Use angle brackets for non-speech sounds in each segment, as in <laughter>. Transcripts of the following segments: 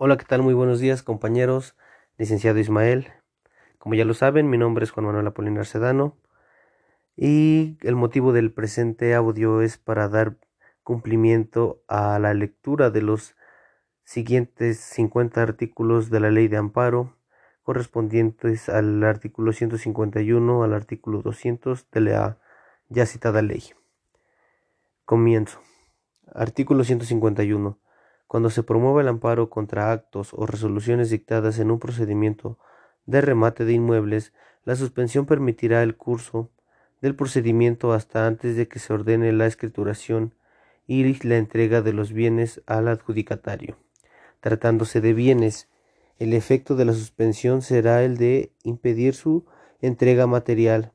Hola, ¿qué tal? Muy buenos días, compañeros. Licenciado Ismael. Como ya lo saben, mi nombre es Juan Manuel Apolinar Sedano y el motivo del presente audio es para dar cumplimiento a la lectura de los siguientes 50 artículos de la Ley de Amparo correspondientes al artículo 151 al artículo 200 de la ya citada ley. Comienzo. Artículo 151 cuando se promueva el amparo contra actos o resoluciones dictadas en un procedimiento de remate de inmuebles, la suspensión permitirá el curso del procedimiento hasta antes de que se ordene la escrituración y la entrega de los bienes al adjudicatario. Tratándose de bienes, el efecto de la suspensión será el de impedir su entrega material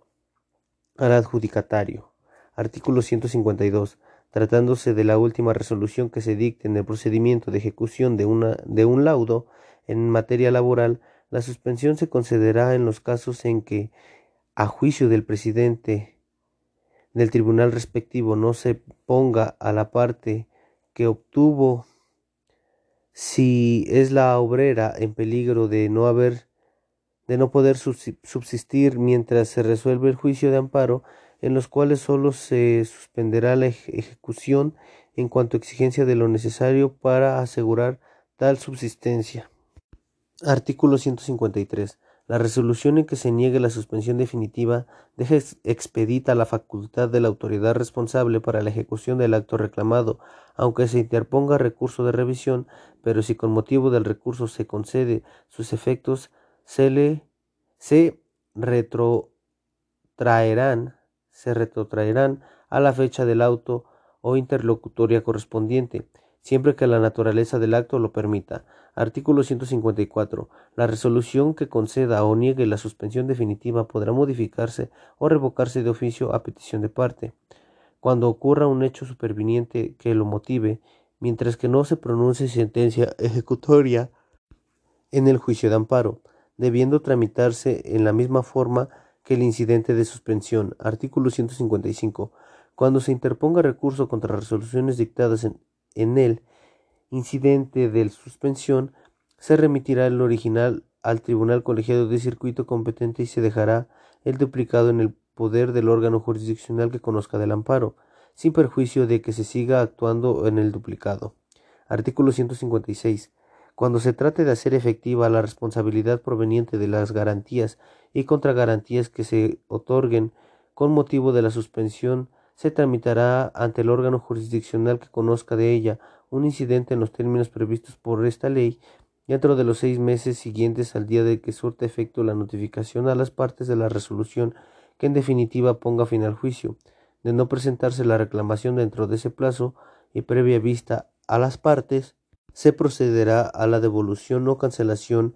al adjudicatario. Artículo 152 tratándose de la última resolución que se dicte en el procedimiento de ejecución de, de un laudo en materia laboral, la suspensión se concederá en los casos en que, a juicio del presidente del tribunal respectivo, no se ponga a la parte que obtuvo si es la obrera en peligro de no haber de no poder subsistir mientras se resuelve el juicio de amparo en los cuales sólo se suspenderá la ejecución en cuanto a exigencia de lo necesario para asegurar tal subsistencia. Artículo 153. La resolución en que se niegue la suspensión definitiva deja expedita la facultad de la autoridad responsable para la ejecución del acto reclamado, aunque se interponga recurso de revisión, pero si con motivo del recurso se concede sus efectos, se le se retrotraerán se retrotraerán a la fecha del auto o interlocutoria correspondiente, siempre que la naturaleza del acto lo permita. Artículo 154. La resolución que conceda o niegue la suspensión definitiva podrá modificarse o revocarse de oficio a petición de parte. Cuando ocurra un hecho superviniente que lo motive, mientras que no se pronuncie sentencia ejecutoria en el juicio de amparo, debiendo tramitarse en la misma forma que el incidente de suspensión. Artículo 155. Cuando se interponga recurso contra resoluciones dictadas en, el incidente de suspensión, se remitirá el original al Tribunal Colegiado de Circuito competente y se dejará el duplicado en el poder del órgano jurisdiccional que conozca del amparo, sin perjuicio de que se siga actuando en el duplicado. Artículo 156. Cuando se trate de hacer efectiva la responsabilidad proveniente de las garantías y contragarantías que se otorguen con motivo de la suspensión, se tramitará ante el órgano jurisdiccional que conozca de ella un incidente en los términos previstos por esta ley dentro de los seis meses siguientes al día de que surta efecto la notificación a las partes de la resolución que en definitiva ponga fin al juicio. De no presentarse la reclamación dentro de ese plazo y previa vista a las partes, se procederá a la devolución o cancelación,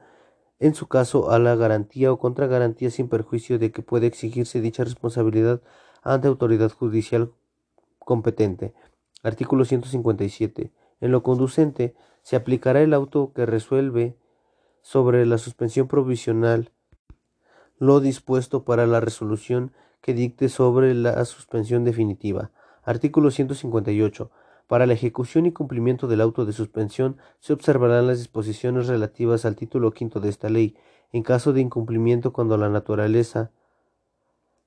en su caso a la garantía o contragarantía sin perjuicio de que puede exigirse dicha responsabilidad ante autoridad judicial competente. Artículo 157. En lo conducente se aplicará el auto que resuelve sobre la suspensión provisional lo dispuesto para la resolución que dicte sobre la suspensión definitiva. Artículo 158. Para la ejecución y cumplimiento del auto de suspensión se observarán las disposiciones relativas al título quinto de esta ley, en caso de incumplimiento cuando la naturaleza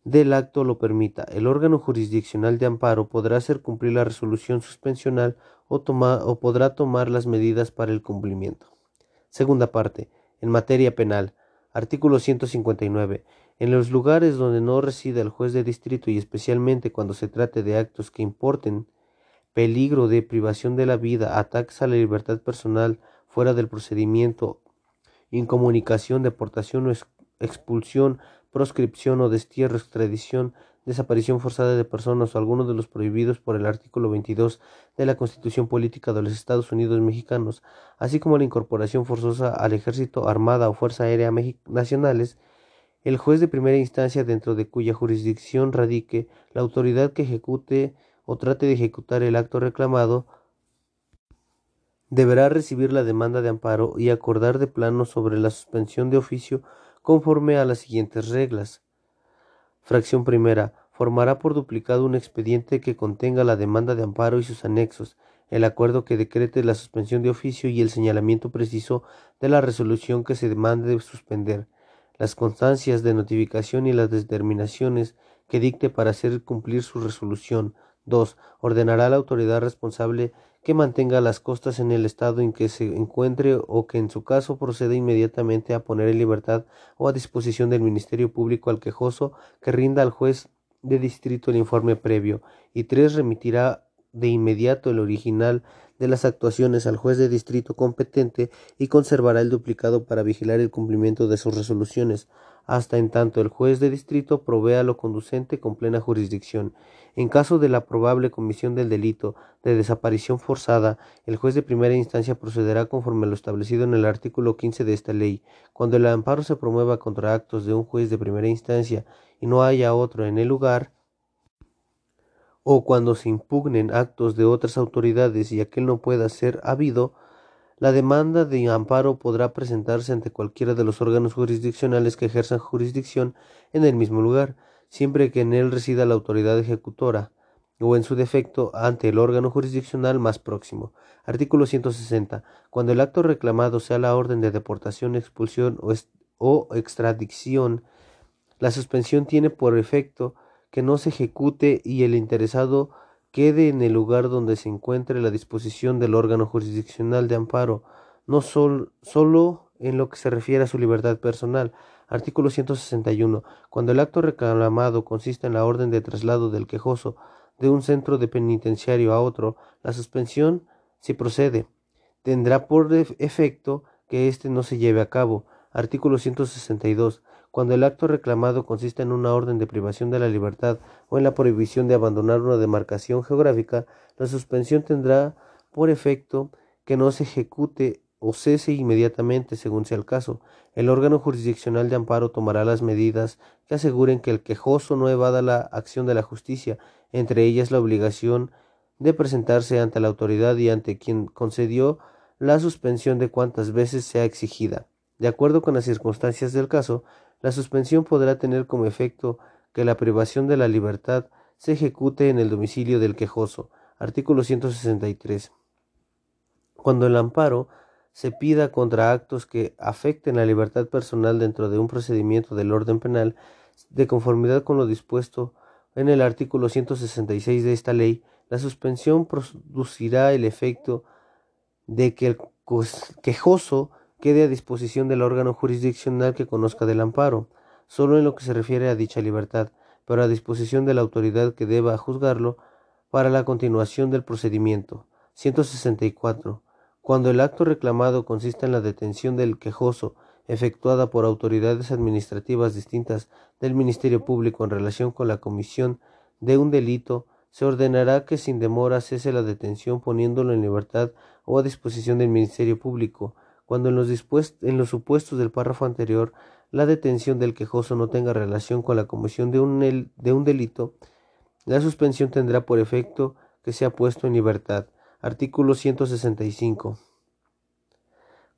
del acto lo permita. El órgano jurisdiccional de amparo podrá hacer cumplir la resolución suspensional o, o podrá tomar las medidas para el cumplimiento. Segunda parte. En materia penal. Artículo 159. En los lugares donde no resida el juez de distrito y especialmente cuando se trate de actos que importen peligro de privación de la vida, ataques a la libertad personal fuera del procedimiento, incomunicación, deportación o expulsión, proscripción o destierro, extradición, desaparición forzada de personas o alguno de los prohibidos por el artículo 22 de la Constitución Política de los Estados Unidos Mexicanos, así como la incorporación forzosa al Ejército, Armada o Fuerza Aérea Nacionales, el juez de primera instancia dentro de cuya jurisdicción radique la autoridad que ejecute o trate de ejecutar el acto reclamado, deberá recibir la demanda de amparo y acordar de plano sobre la suspensión de oficio conforme a las siguientes reglas. Fracción primera. Formará por duplicado un expediente que contenga la demanda de amparo y sus anexos. el acuerdo que decrete la suspensión de oficio y el señalamiento preciso de la resolución que se demande suspender, las constancias de notificación y las determinaciones que dicte para hacer cumplir su resolución. 2. Ordenará a la autoridad responsable que mantenga las costas en el estado en que se encuentre o que en su caso proceda inmediatamente a poner en libertad o a disposición del Ministerio Público al quejoso que rinda al juez de distrito el informe previo. Y 3. Remitirá de inmediato el original de las actuaciones al juez de distrito competente y conservará el duplicado para vigilar el cumplimiento de sus resoluciones, hasta en tanto el juez de distrito provea lo conducente con plena jurisdicción. En caso de la probable comisión del delito de desaparición forzada, el juez de primera instancia procederá conforme a lo establecido en el artículo 15 de esta ley. Cuando el amparo se promueva contra actos de un juez de primera instancia y no haya otro en el lugar, o cuando se impugnen actos de otras autoridades y aquel no pueda ser habido, la demanda de amparo podrá presentarse ante cualquiera de los órganos jurisdiccionales que ejerzan jurisdicción en el mismo lugar, siempre que en él resida la autoridad ejecutora, o en su defecto ante el órgano jurisdiccional más próximo. Artículo 160. Cuando el acto reclamado sea la orden de deportación, expulsión o, o extradición, la suspensión tiene por efecto que no se ejecute y el interesado quede en el lugar donde se encuentre la disposición del órgano jurisdiccional de amparo, no sol, solo en lo que se refiere a su libertad personal. Artículo 161. Cuando el acto reclamado consista en la orden de traslado del quejoso de un centro de penitenciario a otro, la suspensión, si procede, tendrá por efecto que éste no se lleve a cabo. Artículo 162. Cuando el acto reclamado consiste en una orden de privación de la libertad o en la prohibición de abandonar una demarcación geográfica, la suspensión tendrá por efecto que no se ejecute o cese inmediatamente según sea el caso. El órgano jurisdiccional de amparo tomará las medidas que aseguren que el quejoso no evada la acción de la justicia, entre ellas la obligación de presentarse ante la autoridad y ante quien concedió la suspensión de cuantas veces sea exigida. De acuerdo con las circunstancias del caso, la suspensión podrá tener como efecto que la privación de la libertad se ejecute en el domicilio del quejoso. Artículo 163. Cuando el amparo se pida contra actos que afecten la libertad personal dentro de un procedimiento del orden penal, de conformidad con lo dispuesto en el artículo 166 de esta ley, la suspensión producirá el efecto de que el quejoso quede a disposición del órgano jurisdiccional que conozca del amparo, solo en lo que se refiere a dicha libertad, pero a disposición de la autoridad que deba juzgarlo para la continuación del procedimiento. 164. Cuando el acto reclamado consista en la detención del quejoso, efectuada por autoridades administrativas distintas del Ministerio Público en relación con la comisión de un delito, se ordenará que sin demora cese la detención poniéndolo en libertad o a disposición del Ministerio Público, cuando en los, supuestos del párrafo anterior la detención del quejoso no tenga relación con la comisión de un, de un delito, la suspensión tendrá por efecto que sea puesto en libertad. Artículo 165.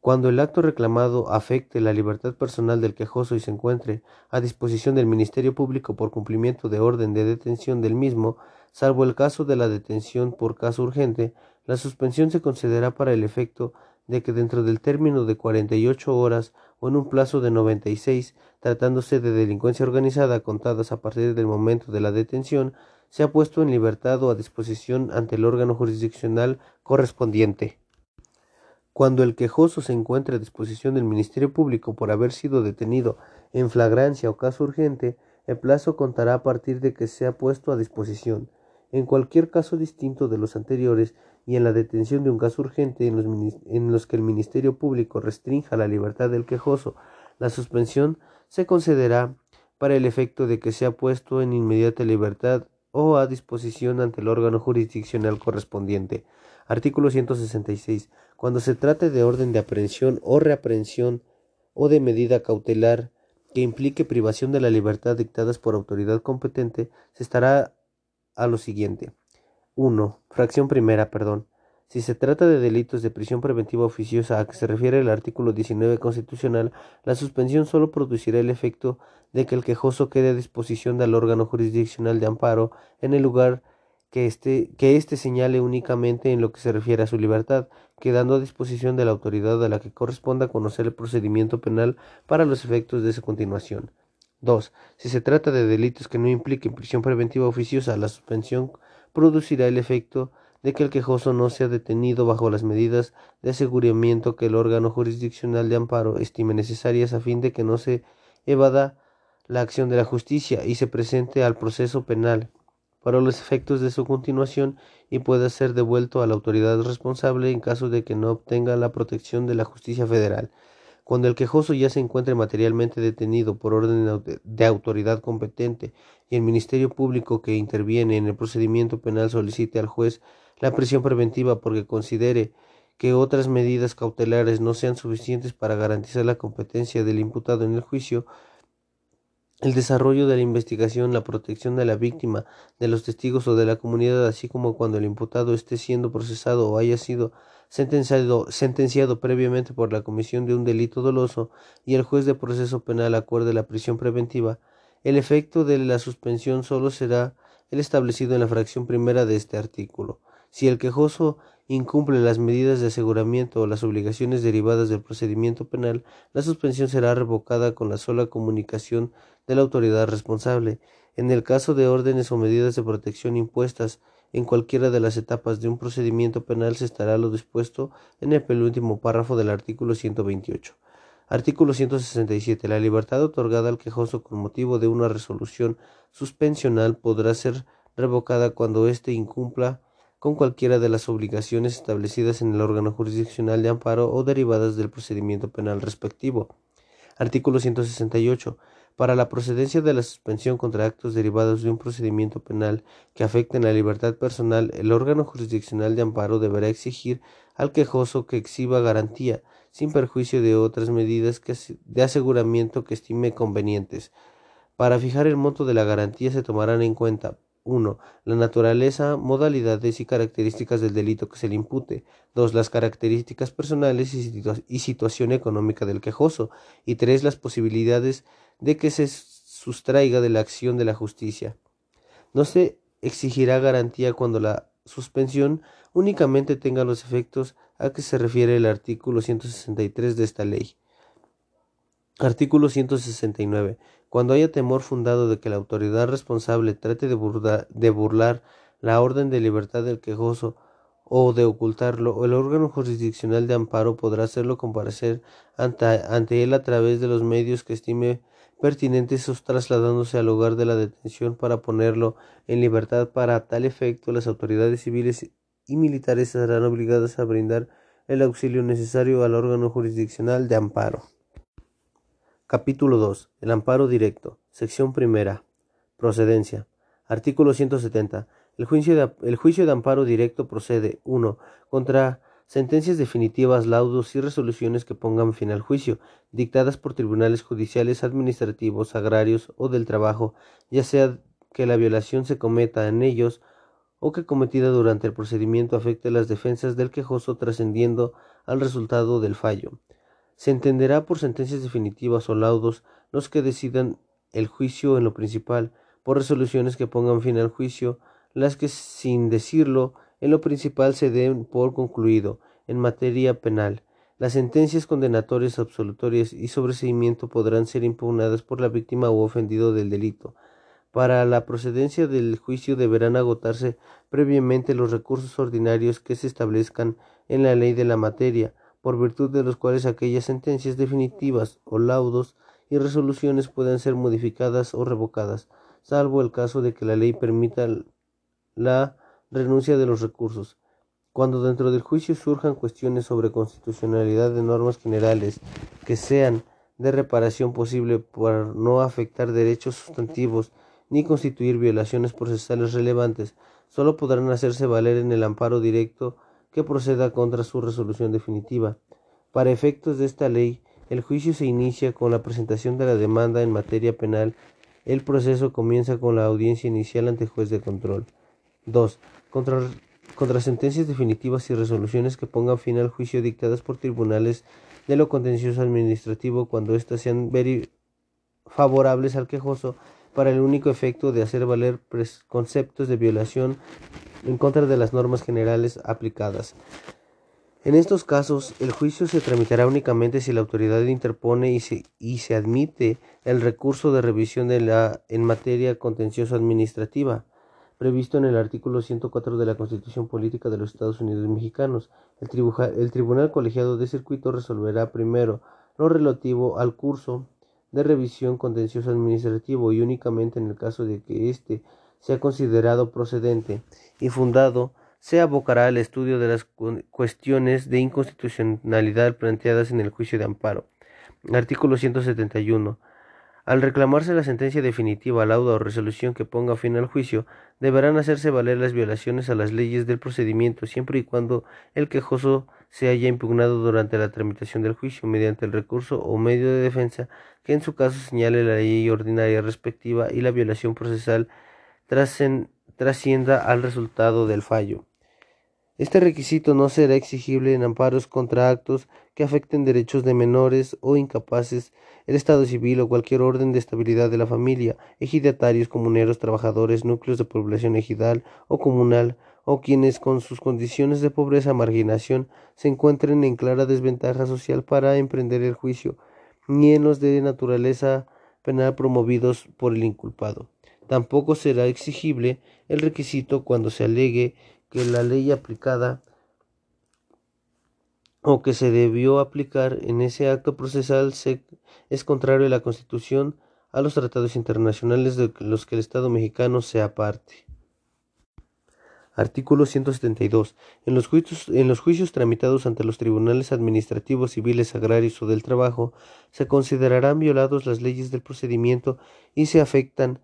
Cuando el acto reclamado afecte la libertad personal del quejoso y se encuentre a disposición del Ministerio Público por cumplimiento de orden de detención del mismo, salvo el caso de la detención por caso urgente, la suspensión se concederá para el efecto de que dentro del término de 48 horas o en un plazo de 96, tratándose de delincuencia organizada contadas a partir del momento de la detención, se ha puesto en libertad o a disposición ante el órgano jurisdiccional correspondiente. Cuando el quejoso se encuentre a disposición del Ministerio Público por haber sido detenido en flagrancia o caso urgente, el plazo contará a partir de que sea puesto a disposición. En cualquier caso distinto de los anteriores, y en la detención de un caso urgente en los, que el Ministerio Público restrinja la libertad del quejoso, la suspensión se concederá para el efecto de que sea puesto en inmediata libertad o a disposición ante el órgano jurisdiccional correspondiente. Artículo 166. Cuando se trate de orden de aprehensión o reaprehensión o de medida cautelar que implique privación de la libertad dictadas por autoridad competente, se estará a lo siguiente. 1. Fracción primera, perdón. Si se trata de delitos de prisión preventiva oficiosa a que se refiere el artículo 19 constitucional, la suspensión solo producirá el efecto de que el quejoso quede a disposición del órgano jurisdiccional de amparo en el lugar que éste que este señale únicamente en lo que se refiere a su libertad, quedando a disposición de la autoridad a la que corresponda conocer el procedimiento penal para los efectos de su continuación. 2. Si se trata de delitos que no impliquen prisión preventiva oficiosa, la suspensión producirá el efecto de que el quejoso no sea detenido bajo las medidas de aseguramiento que el órgano jurisdiccional de amparo estime necesarias a fin de que no se evada la acción de la justicia y se presente al proceso penal para los efectos de su continuación y pueda ser devuelto a la autoridad responsable en caso de que no obtenga la protección de la justicia federal. Cuando el quejoso ya se encuentre materialmente detenido por orden de autoridad competente y el Ministerio Público que interviene en el procedimiento penal solicite al juez la prisión preventiva porque considere que otras medidas cautelares no sean suficientes para garantizar la competencia del imputado en el juicio, el desarrollo de la investigación, la protección de la víctima, de los testigos o de la comunidad, así como cuando el imputado esté siendo procesado o haya sido sentenciado, previamente por la comisión de un delito doloso y el juez de proceso penal acuerde la prisión preventiva, el efecto de la suspensión solo será el establecido en la fracción primera de este artículo. Si el quejoso incumple las medidas de aseguramiento o las obligaciones derivadas del procedimiento penal, la suspensión será revocada con la sola comunicación de la autoridad responsable. En el caso de órdenes o medidas de protección impuestas en cualquiera de las etapas de un procedimiento penal se estará lo dispuesto en el penúltimo párrafo del artículo 128. Artículo 167. La libertad otorgada al quejoso con motivo de una resolución suspensional podrá ser revocada cuando éste incumpla con cualquiera de las obligaciones establecidas en el órgano jurisdiccional de amparo o derivadas del procedimiento penal respectivo. Artículo 168. Para la procedencia de la suspensión contra actos derivados de un procedimiento penal que afecten la libertad personal, el órgano jurisdiccional de amparo deberá exigir al quejoso que exhiba garantía, sin perjuicio de otras medidas de aseguramiento que estime convenientes. Para fijar el monto de la garantía se tomarán en cuenta 1. La naturaleza, modalidades y características del delito que se le impute. 2. Las características personales y, situación económica del quejoso. Y 3. Las posibilidades de que se sustraiga de la acción de la justicia. No se exigirá garantía cuando la suspensión únicamente tenga los efectos a que se refiere el artículo 163 de esta ley. Artículo 169. Cuando haya temor fundado de que la autoridad responsable trate de, burlar la orden de libertad del quejoso o de ocultarlo, el órgano jurisdiccional de amparo podrá hacerlo comparecer ante, él a través de los medios que estime pertinentes trasladándose al lugar de la detención para ponerlo en libertad. Para tal efecto, las autoridades civiles y militares serán obligadas a brindar el auxilio necesario al órgano jurisdiccional de amparo. Capítulo 2. El amparo directo. Sección primera. Procedencia. Artículo 170. El juicio, de, el juicio de amparo directo procede 1. Contra sentencias definitivas, laudos y resoluciones que pongan fin al juicio, dictadas por tribunales judiciales, administrativos, agrarios o del trabajo, ya sea que la violación se cometa en ellos o que cometida durante el procedimiento afecte las defensas del quejoso trascendiendo al resultado del fallo. Se entenderá por sentencias definitivas o laudos los que decidan el juicio en lo principal, por resoluciones que pongan fin al juicio, las que sin decirlo en lo principal se den por concluido en materia penal. Las sentencias condenatorias, absolutorias y sobreseimiento podrán ser impugnadas por la víctima o ofendido del delito. Para la procedencia del juicio deberán agotarse previamente los recursos ordinarios que se establezcan en la ley de la materia, por virtud de los cuales aquellas sentencias definitivas o laudos y resoluciones puedan ser modificadas o revocadas, salvo el caso de que la ley permita la renuncia de los recursos. Cuando dentro del juicio surjan cuestiones sobre constitucionalidad de normas generales que sean de reparación posible por no afectar derechos sustantivos ni constituir violaciones procesales relevantes, solo podrán hacerse valer en el amparo directo que proceda contra su resolución definitiva. Para efectos de esta ley, el juicio se inicia con la presentación de la demanda en materia penal. El proceso comienza con la audiencia inicial ante juez de control. 2. Contra, sentencias definitivas y resoluciones que pongan fin al juicio dictadas por tribunales de lo contencioso administrativo cuando éstas sean favorables al quejoso, para el único efecto de hacer valer conceptos de violación en contra de las normas generales aplicadas. En estos casos, el juicio se tramitará únicamente si la autoridad interpone y se, y se admite el recurso de revisión de la, en materia contencioso administrativa, previsto en el artículo 104 de la Constitución Política de los Estados Unidos Mexicanos. El, Tribunal Colegiado de Circuito resolverá primero lo relativo al curso de revisión contencioso administrativo y únicamente en el caso de que éste sea considerado procedente y fundado se abocará al estudio de las cuestiones de inconstitucionalidad planteadas en el juicio de amparo. Artículo 171. Al reclamarse la sentencia definitiva, lauda o resolución que ponga fin al juicio, deberán hacerse valer las violaciones a las leyes del procedimiento siempre y cuando el quejoso se haya impugnado durante la tramitación del juicio mediante el recurso o medio de defensa que en su caso señale la ley ordinaria respectiva y la violación procesal trascienda al resultado del fallo. Este requisito no será exigible en amparos contra actos que afecten derechos de menores o incapaces, el Estado civil o cualquier orden de estabilidad de la familia, ejidatarios, comuneros, trabajadores, núcleos de población ejidal o comunal, o quienes con sus condiciones de pobreza marginación se encuentren en clara desventaja social para emprender el juicio, ni en los de naturaleza penal promovidos por el inculpado. Tampoco será exigible el requisito cuando se alegue que la ley aplicada o que se debió aplicar en ese acto procesal es contrario a la Constitución, a los tratados internacionales de los que el Estado mexicano sea parte. Artículo 172. En los, juicios, en los juicios tramitados ante los tribunales administrativos, civiles, agrarios o del trabajo, se considerarán violados las leyes del procedimiento y se afectan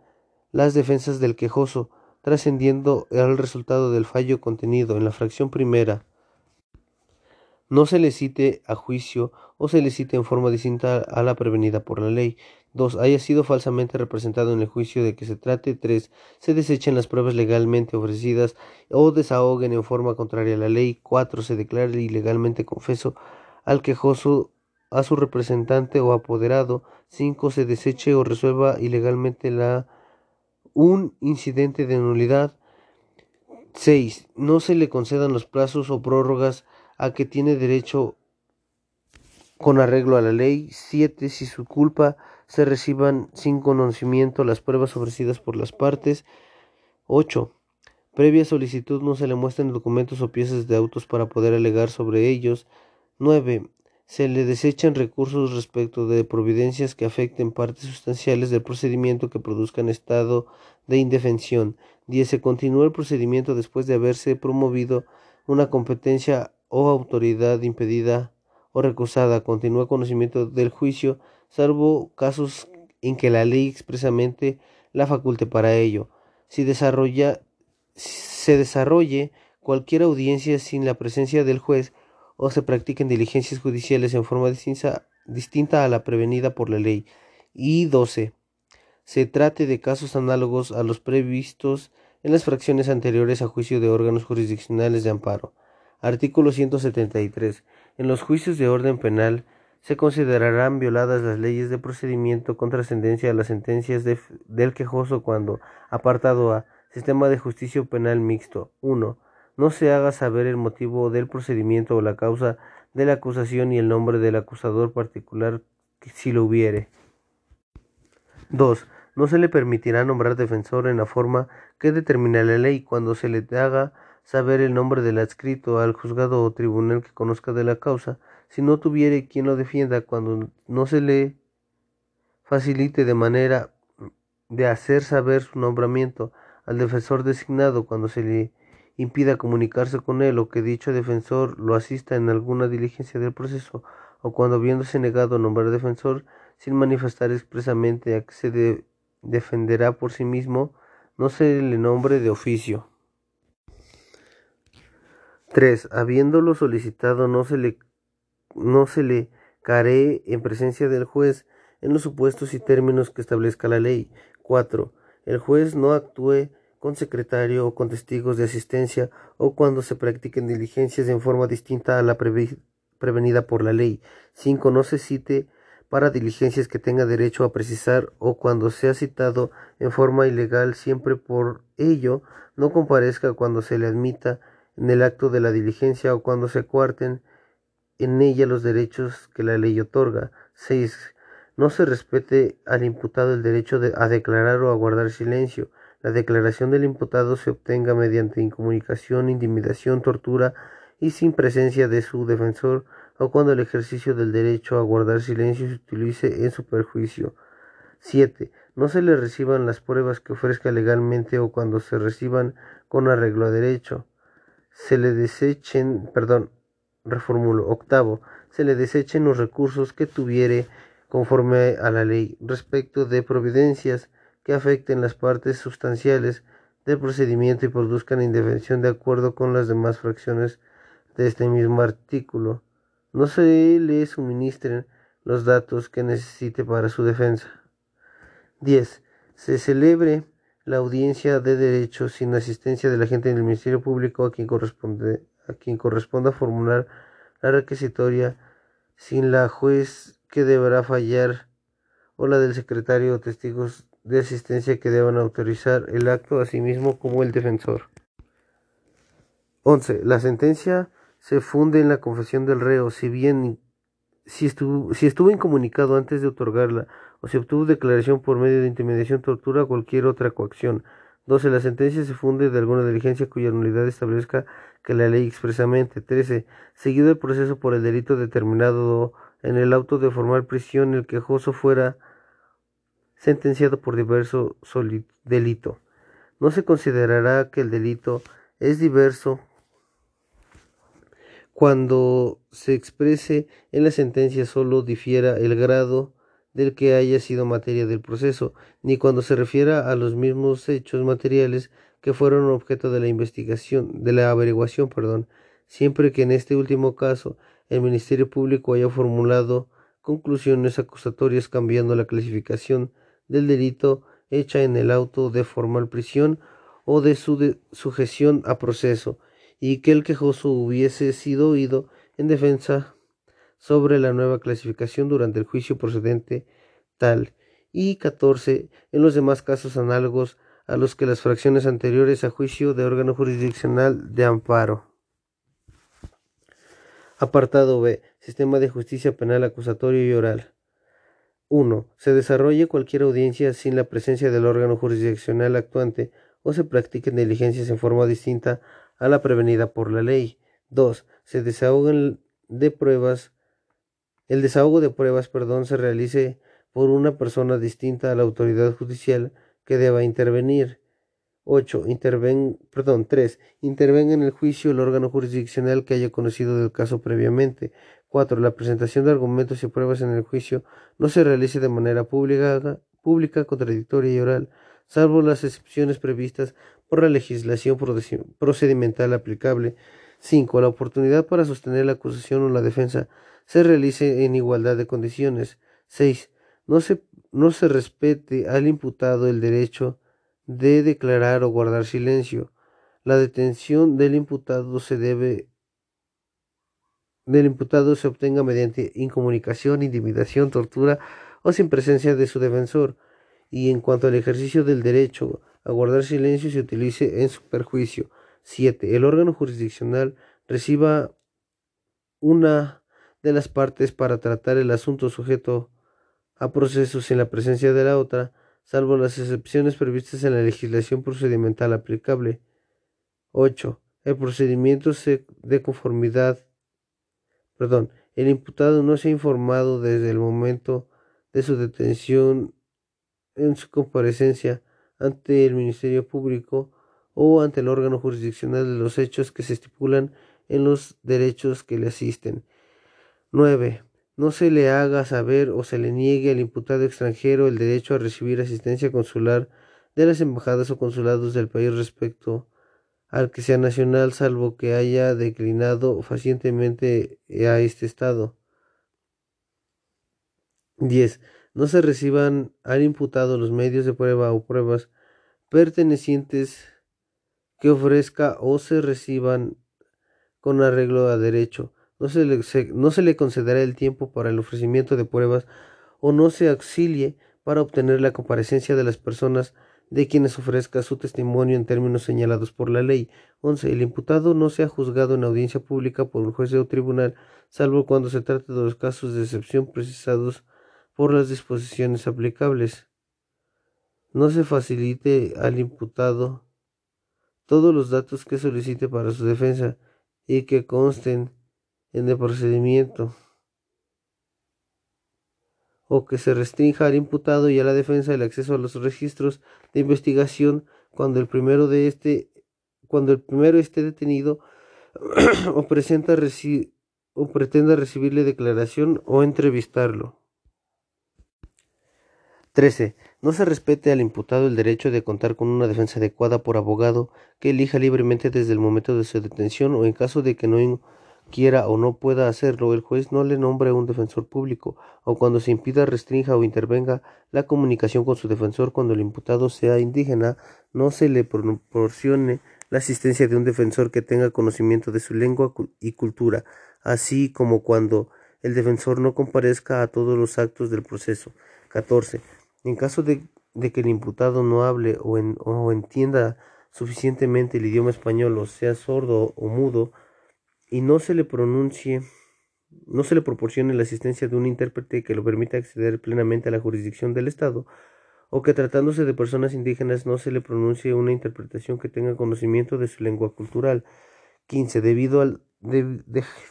las defensas del quejoso, trascendiendo al resultado del fallo contenido en la fracción primera, no se le cite a juicio o se le cite en forma distinta a la prevenida por la ley. 2. Haya sido falsamente representado en el juicio de que se trate. 3. Se desechen las pruebas legalmente ofrecidas o desahoguen en forma contraria a la ley. 4. Se declare ilegalmente confeso al quejoso a su representante o apoderado. 5. Se deseche o resuelva ilegalmente la un incidente de nulidad. 6. No se le concedan los plazos o prórrogas a que tiene derecho con arreglo a la ley. 7. Si su culpa se reciban sin conocimiento las pruebas ofrecidas por las partes. 8. Previa solicitud no se le muestren documentos o piezas de autos para poder alegar sobre ellos. 9 se le desechan recursos respecto de providencias que afecten partes sustanciales del procedimiento que produzcan estado de indefensión. 10. Se continúa el procedimiento después de haberse promovido una competencia o autoridad impedida o recusada. Continúa conocimiento del juicio, salvo casos en que la ley expresamente la faculte para ello. Si desarrolla, se desarrolle cualquier audiencia sin la presencia del juez, o se practiquen diligencias judiciales en forma distinta, a la prevenida por la ley. Y 12. Se trate de casos análogos a los previstos en las fracciones anteriores a juicio de órganos jurisdiccionales de amparo. Artículo 173. En los juicios de orden penal se considerarán violadas las leyes de procedimiento con trascendencia a las sentencias del quejoso cuando, apartado a Sistema de Justicia Penal Mixto 1 no se haga saber el motivo del procedimiento o la causa de la acusación y el nombre del acusador particular si lo hubiere. 2. No se le permitirá nombrar defensor en la forma que determina la ley cuando se le haga saber el nombre del adscrito al juzgado o tribunal que conozca de la causa, si no tuviere quien lo defienda cuando no se le facilite de manera de hacer saber su nombramiento al defensor designado cuando se le impida comunicarse con él o que dicho defensor lo asista en alguna diligencia del proceso o cuando habiéndose negado a nombrar defensor sin manifestar expresamente a que se defenderá por sí mismo, no se le nombre de oficio. 3. Habiéndolo solicitado no se le no se le caree en presencia del juez en los supuestos y términos que establezca la ley. 4. El juez no actúe con secretario o con testigos de asistencia o cuando se practiquen diligencias en forma distinta a la prevenida por la ley. 5. No se cite para diligencias que tenga derecho a precisar o cuando sea citado en forma ilegal siempre por ello no comparezca cuando se le admita en el acto de la diligencia o cuando se cuarten en ella los derechos que la ley otorga. 6. No se respete al imputado el derecho a declarar o a guardar silencio. La declaración del imputado se obtenga mediante incomunicación, intimidación, tortura y sin presencia de su defensor o cuando el ejercicio del derecho a guardar silencio se utilice en su perjuicio. 7. No se le reciban las pruebas que ofrezca legalmente o cuando se reciban con arreglo a derecho. Se le desechen, perdón, reformulo. Octavo, se le desechen los recursos que tuviere conforme a la ley respecto de providencias que afecten las partes sustanciales del procedimiento y produzcan indefensión de acuerdo con las demás fracciones de este mismo artículo no se le suministren los datos que necesite para su defensa. 10. Se celebre la audiencia de derecho sin asistencia del agente del Ministerio Público a quien, corresponde, a quien corresponda formular la requisitoria sin la juez que deberá fallar o la del secretario o testigos de asistencia que deban autorizar el acto a sí mismo como el defensor. 11. La sentencia se funde en la confesión del reo, si bien si estuvo, incomunicado antes de otorgarla o si obtuvo declaración por medio de intimidación, tortura o cualquier otra coacción. 12. La sentencia se funde de alguna diligencia cuya nulidad establezca que la ley expresamente. 13. Seguido el proceso por el delito determinado en el auto de formal prisión, el quejoso fuera sentenciado por diverso delito. No se considerará que el delito es diverso cuando se exprese en la sentencia solo difiera el grado del que haya sido materia del proceso, ni cuando se refiera a los mismos hechos materiales que fueron objeto de la investigación, de la averiguación, perdón, siempre que en este último caso el Ministerio Público haya formulado conclusiones acusatorias cambiando la clasificación del delito hecha en el auto de formal prisión o de su sujeción a proceso, y que el quejoso hubiese sido oído en defensa sobre la nueva clasificación durante el juicio procedente tal y 14 en los demás casos análogos a los que las fracciones anteriores a juicio de órgano jurisdiccional de amparo. Apartado B. Sistema de justicia penal acusatorio y oral. 1. Se desarrolle cualquier audiencia sin la presencia del órgano jurisdiccional actuante o se practiquen diligencias en forma distinta a la prevenida por la ley. 2. Se desahoguen de pruebas. El desahogo de pruebas, perdón, se realice por una persona distinta a la autoridad judicial que deba intervenir. 8. Interven, perdón, 3. Intervenga en el juicio el órgano jurisdiccional que haya conocido del caso previamente. 4. La presentación de argumentos y pruebas en el juicio no se realice de manera pública, pública contradictoria y oral, salvo las excepciones previstas por la legislación procedimental aplicable. 5. La oportunidad para sostener la acusación o la defensa se realice en igualdad de condiciones. 6. No se, no se respete al imputado el derecho de declarar o guardar silencio. La detención del imputado se debe del imputado se obtenga mediante incomunicación, intimidación, tortura o sin presencia de su defensor. Y en cuanto al ejercicio del derecho a guardar silencio se utilice en su perjuicio. 7. El órgano jurisdiccional reciba una de las partes para tratar el asunto sujeto a procesos en la presencia de la otra, salvo las excepciones previstas en la legislación procedimental aplicable. 8. El procedimiento de conformidad, perdón, el imputado no se ha informado desde el momento de su detención en su comparecencia ante el Ministerio Público o ante el órgano jurisdiccional de los hechos que se estipulan en los derechos que le asisten. 9. No se le haga saber o se le niegue al imputado extranjero el derecho a recibir asistencia consular de las embajadas o consulados del país respecto al que sea nacional, salvo que haya declinado facientemente a este Estado. 10 no se reciban al imputado los medios de prueba o pruebas pertenecientes que ofrezca o se reciban con arreglo a derecho. No se, le, no se le concederá el tiempo para el ofrecimiento de pruebas o no se auxilie para obtener la comparecencia de las personas de quienes ofrezca su testimonio en términos señalados por la ley. 11. El imputado no sea juzgado en audiencia pública por un juez o tribunal, salvo cuando se trate de los casos de excepción precisados por las disposiciones aplicables. No se facilite al imputado todos los datos que solicite para su defensa y que consten en el procedimiento o que se restrinja al imputado y a la defensa el acceso a los registros de investigación cuando el primero de este cuando el primero esté detenido <clears throat> o presenta o pretenda recibirle declaración o entrevistarlo. 13. No se respete al imputado el derecho de contar con una defensa adecuada por abogado que elija libremente desde el momento de su detención o en caso de que no quiera o no pueda hacerlo, el juez no le nombre un defensor público, o cuando se impida, restrinja o intervenga la comunicación con su defensor cuando el imputado sea indígena, no se le proporcione la asistencia de un defensor que tenga conocimiento de su lengua y cultura, así como cuando el defensor no comparezca a todos los actos del proceso. 14. En caso de, que el imputado no hable o, o entienda suficientemente el idioma español o sea sordo o mudo, y no se le pronuncie, no se le proporcione la asistencia de un intérprete que lo permita acceder plenamente a la jurisdicción del Estado, o que tratándose de personas indígenas no se le pronuncie una interpretación que tenga conocimiento de su lengua cultural. 15. Debido al,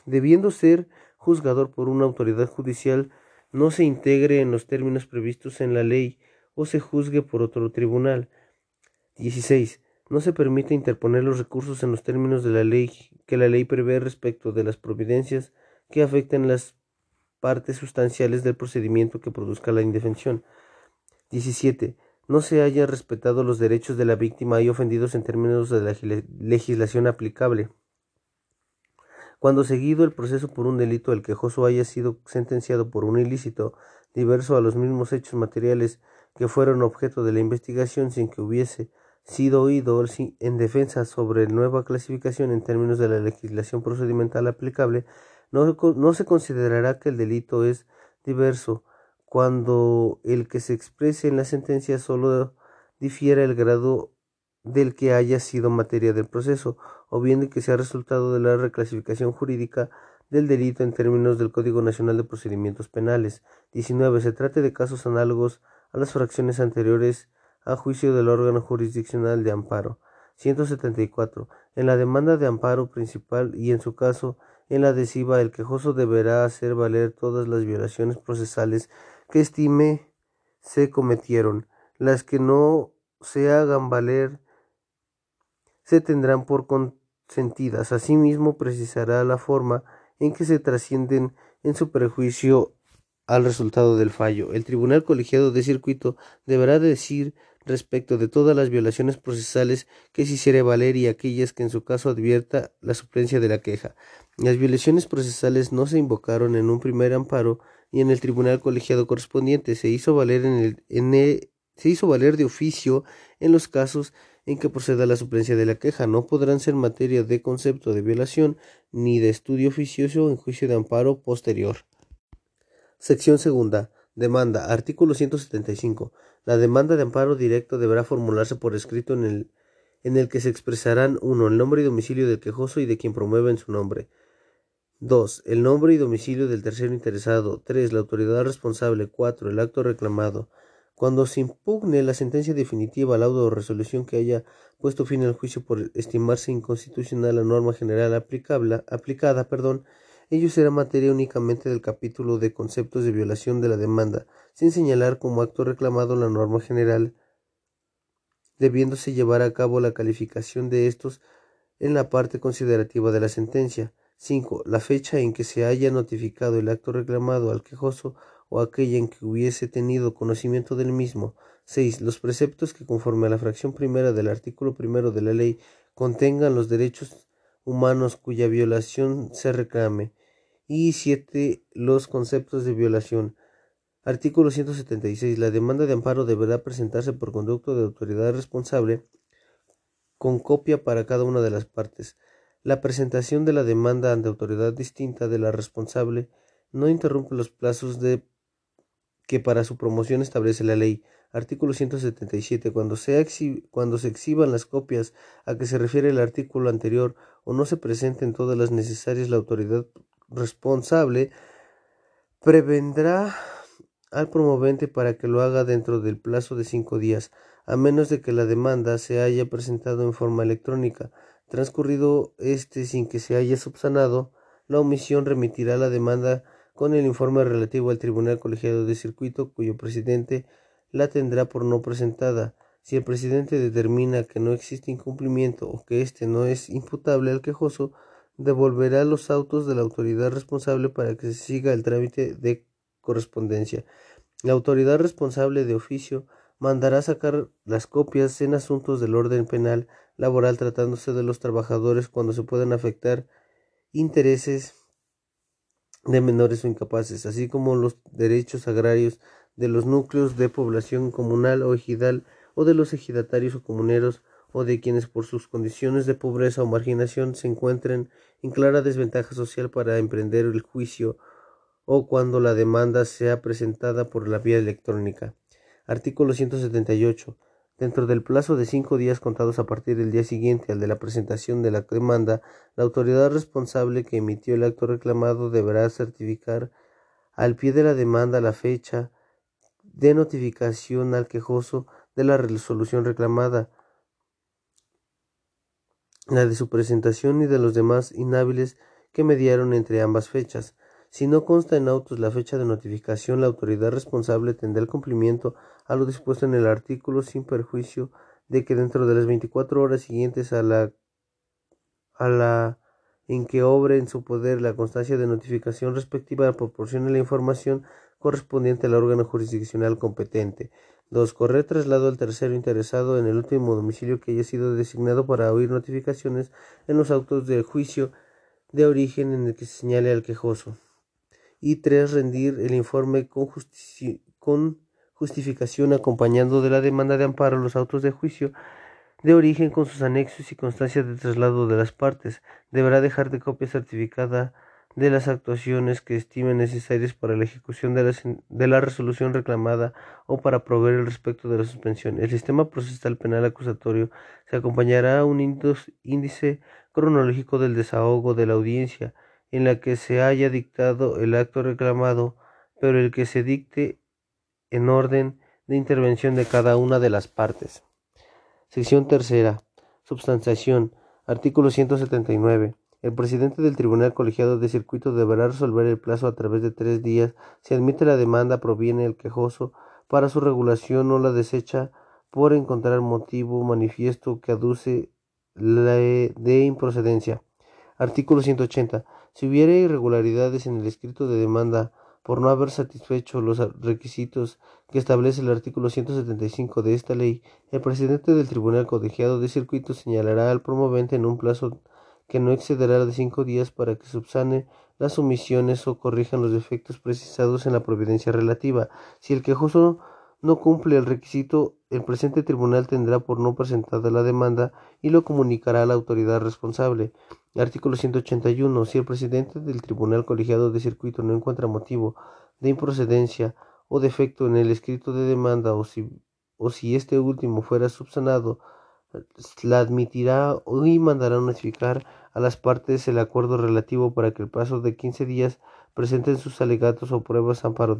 debiendo ser juzgador por una autoridad judicial, no se integre en los términos previstos en la ley o se juzgue por otro tribunal. 16. No se permite interponer los recursos en los términos de la ley que la ley prevé respecto de las providencias que afecten las partes sustanciales del procedimiento que produzca la indefensión. 17. No se haya respetado los derechos de la víctima y ofendidos en términos de la legislación aplicable. Cuando seguido el proceso por un delito el quejoso haya sido sentenciado por un ilícito diverso a los mismos hechos materiales que fueron objeto de la investigación sin que hubiese sido oído en defensa sobre nueva clasificación en términos de la legislación procedimental aplicable, no, no, se considerará que el delito es diverso cuando el que se exprese en la sentencia solo difiera el grado del que haya sido materia del proceso, o bien que sea resultado de la reclasificación jurídica del delito en términos del Código Nacional de Procedimientos Penales. 19. Se trate de casos análogos a las fracciones anteriores a juicio del órgano jurisdiccional de amparo. 174. En la demanda de amparo principal y en su caso en la adhesiva el quejoso deberá hacer valer todas las violaciones procesales que estime se cometieron. Las que no se hagan valer se tendrán por consentidas. Asimismo, precisará la forma en que se trascienden en su prejuicio al resultado del fallo. El Tribunal Colegiado de Circuito deberá decir respecto de todas las violaciones procesales que se hiciere valer y aquellas que en su caso advierta la suplencia de la queja. Las violaciones procesales no se invocaron en un primer amparo y en el tribunal colegiado correspondiente se hizo valer en el, se hizo valer de oficio en los casos en que proceda la suplencia de la queja. No podrán ser materia de concepto de violación ni de estudio oficioso en juicio de amparo posterior. Sección segunda. Demanda. Artículo 175. La demanda de amparo directo deberá formularse por escrito en el, en el que se expresarán 1. El nombre y domicilio del quejoso y de quien promueva en su nombre. 2. El nombre y domicilio del tercero interesado. 3. La autoridad responsable. 4. El acto reclamado. Cuando se impugne la sentencia definitiva, laudo o resolución que haya puesto fin al juicio por estimarse inconstitucional la norma general aplicable, aplicada, perdón, Ello será materia únicamente del capítulo de conceptos de violación de la demanda, sin señalar como acto reclamado la norma general, debiéndose llevar a cabo la calificación de estos en la parte considerativa de la sentencia. 5. La fecha en que se haya notificado el acto reclamado al quejoso o aquella en que hubiese tenido conocimiento del mismo. 6. Los preceptos que conforme a la fracción primera del artículo primero de la ley contengan los derechos humanos cuya violación se reclame y 7. Los conceptos de violación. Artículo 176. La demanda de amparo deberá presentarse por conducto de autoridad responsable con copia para cada una de las partes. La presentación de la demanda ante autoridad distinta de la responsable no interrumpe los plazos que para su promoción establece la ley. Artículo 177. Cuando, cuando se exhiban las copias a que se refiere el artículo anterior o no se presenten todas las necesarias, la autoridad responsable prevendrá al promovente para que lo haga dentro del plazo de cinco días, a menos de que la demanda se haya presentado en forma electrónica. Transcurrido este sin que se haya subsanado, la omisión remitirá la demanda con el informe relativo al Tribunal Colegiado de Circuito, cuyo presidente la tendrá por no presentada. Si el presidente determina que no existe incumplimiento o que éste no es imputable al quejoso, devolverá los autos de la autoridad responsable para que se siga el trámite de correspondencia. La autoridad responsable de oficio mandará sacar las copias en asuntos del orden penal laboral tratándose de los trabajadores cuando se puedan afectar intereses de menores o incapaces, así como los derechos agrarios de los núcleos de población comunal o ejidal o de los ejidatarios o comuneros o de quienes por sus condiciones de pobreza o marginación se encuentren en clara desventaja social para emprender el juicio o cuando la demanda sea presentada por la vía electrónica. Artículo 178. Dentro del plazo de cinco días contados a partir del día siguiente al de la presentación de la demanda, la autoridad responsable que emitió el acto reclamado deberá certificar al pie de la demanda la fecha de notificación al quejoso de la resolución reclamada, la de su presentación y de los demás inhábiles que mediaron entre ambas fechas. Si no consta en autos la fecha de notificación, la autoridad responsable tendrá el cumplimiento a lo dispuesto en el artículo sin perjuicio de que dentro de las 24 horas siguientes a la, a la en que obre en su poder la constancia de notificación respectiva proporcione la información correspondiente al órgano jurisdiccional competente. 2. Correr traslado al tercero interesado en el último domicilio que haya sido designado para oír notificaciones en los autos de juicio de origen en el que se señale al quejoso. Y 3. Rendir el informe con, con justificación acompañando de la demanda de amparo los autos de juicio de origen con sus anexos y constancias de traslado de las partes. Deberá dejar de copia certificada de las actuaciones que estime necesarias para la ejecución de la, de la, resolución reclamada o para proveer el respecto de la suspensión. El sistema procesal penal acusatorio se acompañará a un índice cronológico del desahogo de la audiencia en la que se haya dictado el acto reclamado, pero el que se dicte en orden de intervención de cada una de las partes. Sección tercera. Substanciación. Artículo 179. El presidente del Tribunal Colegiado de Circuito deberá resolver el plazo a través de tres días. Si admite la demanda, proviene el quejoso para su regulación o la desecha por encontrar motivo manifiesto que aduce la de improcedencia. Artículo 180. Si hubiera irregularidades en el escrito de demanda por no haber satisfecho los requisitos que establece el artículo 175 de esta ley, el presidente del Tribunal Colegiado de Circuito señalará al promovente en un plazo que no excederá de cinco días para que subsane las omisiones o corrijan los defectos precisados en la providencia relativa. Si el quejoso no cumple el requisito, el presente tribunal tendrá por no presentada la demanda y lo comunicará a la autoridad responsable. Artículo 181. Si el presidente del tribunal colegiado de circuito no encuentra motivo de improcedencia o defecto en el escrito de demanda o si, o si este último fuera subsanado, la admitirá y mandará notificar a las partes el acuerdo relativo para que el plazo de 15 días presenten sus alegatos o pruebas amparo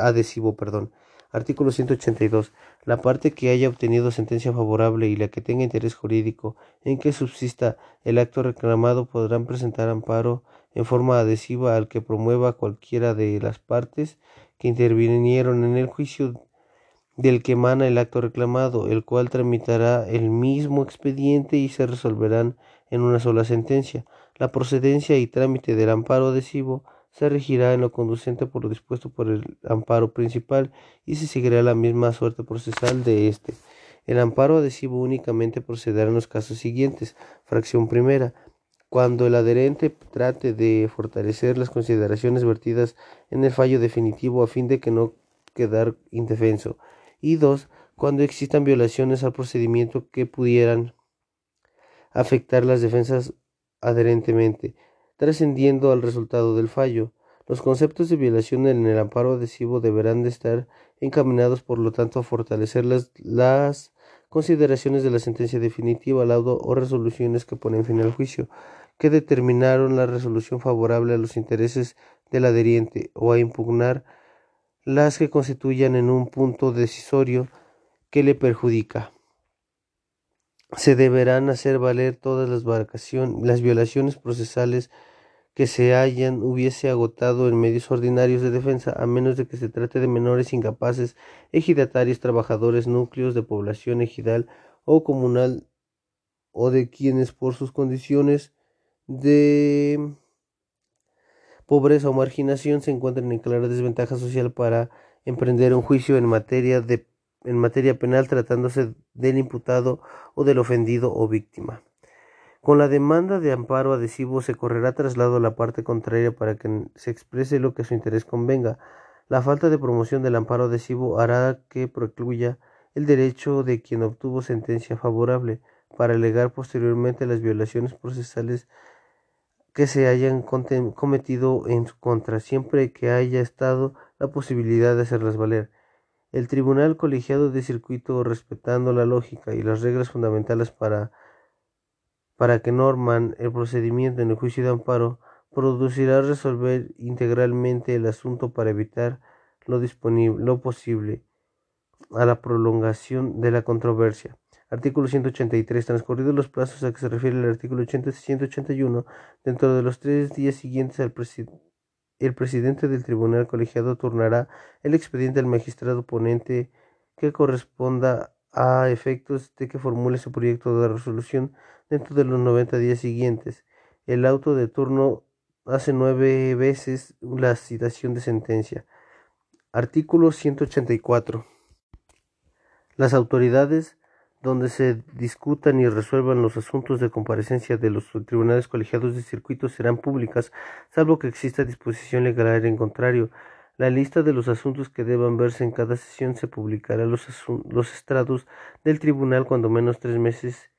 adhesivo. Perdón. Artículo 182. La parte que haya obtenido sentencia favorable y la que tenga interés jurídico en que subsista el acto reclamado podrán presentar amparo en forma adhesiva al que promueva cualquiera de las partes que intervinieron en el juicio del que emana el acto reclamado, el cual tramitará el mismo expediente y se resolverán en una sola sentencia. La procedencia y trámite del amparo adhesivo se regirá en lo conducente por lo dispuesto por el amparo principal y se seguirá la misma suerte procesal de éste. El amparo adhesivo únicamente procederá en los casos siguientes. Fracción primera. Cuando el adherente trate de fortalecer las consideraciones vertidas en el fallo definitivo a fin de que no quedar indefenso y dos, cuando existan violaciones al procedimiento que pudieran afectar las defensas adherentemente, trascendiendo al resultado del fallo. Los conceptos de violación en el amparo adhesivo deberán de estar encaminados, por lo tanto, a fortalecer las, las consideraciones de la sentencia definitiva, laudo o resoluciones que ponen fin al juicio, que determinaron la resolución favorable a los intereses del adheriente o a impugnar las que constituyan en un punto decisorio que le perjudica. Se deberán hacer valer todas las, las violaciones procesales que se hayan hubiese agotado en medios ordinarios de defensa, a menos de que se trate de menores incapaces, ejidatarios, trabajadores, núcleos de población ejidal o comunal, o de quienes por sus condiciones de pobreza o marginación se encuentran en clara desventaja social para emprender un juicio en materia de en materia penal tratándose del imputado o del ofendido o víctima. Con la demanda de amparo adhesivo se correrá traslado a la parte contraria para que se exprese lo que su interés convenga. La falta de promoción del amparo adhesivo hará que precluya el derecho de quien obtuvo sentencia favorable para alegar posteriormente las violaciones procesales que se hayan cometido en su contra, siempre que haya estado la posibilidad de hacerlas valer. El Tribunal Colegiado de Circuito, respetando la lógica y las reglas fundamentales para para que norman el procedimiento en el juicio de amparo, producirá resolver integralmente el asunto para evitar lo, disponible, lo posible a la prolongación de la controversia. Artículo 183. Transcurridos los plazos a que se refiere el artículo 181, dentro de los tres días siguientes al el presidente del tribunal colegiado turnará el expediente al magistrado ponente que corresponda a efectos de que formule su proyecto de resolución dentro de los 90 días siguientes. El auto de turno hace nueve veces la citación de sentencia. Artículo 184. Las autoridades donde se discutan y resuelvan los asuntos de comparecencia de los tribunales colegiados de circuito serán públicas, salvo que exista disposición legal en contrario. La lista de los asuntos que deban verse en cada sesión se publicará los, los estrados del tribunal cuando menos tres meses,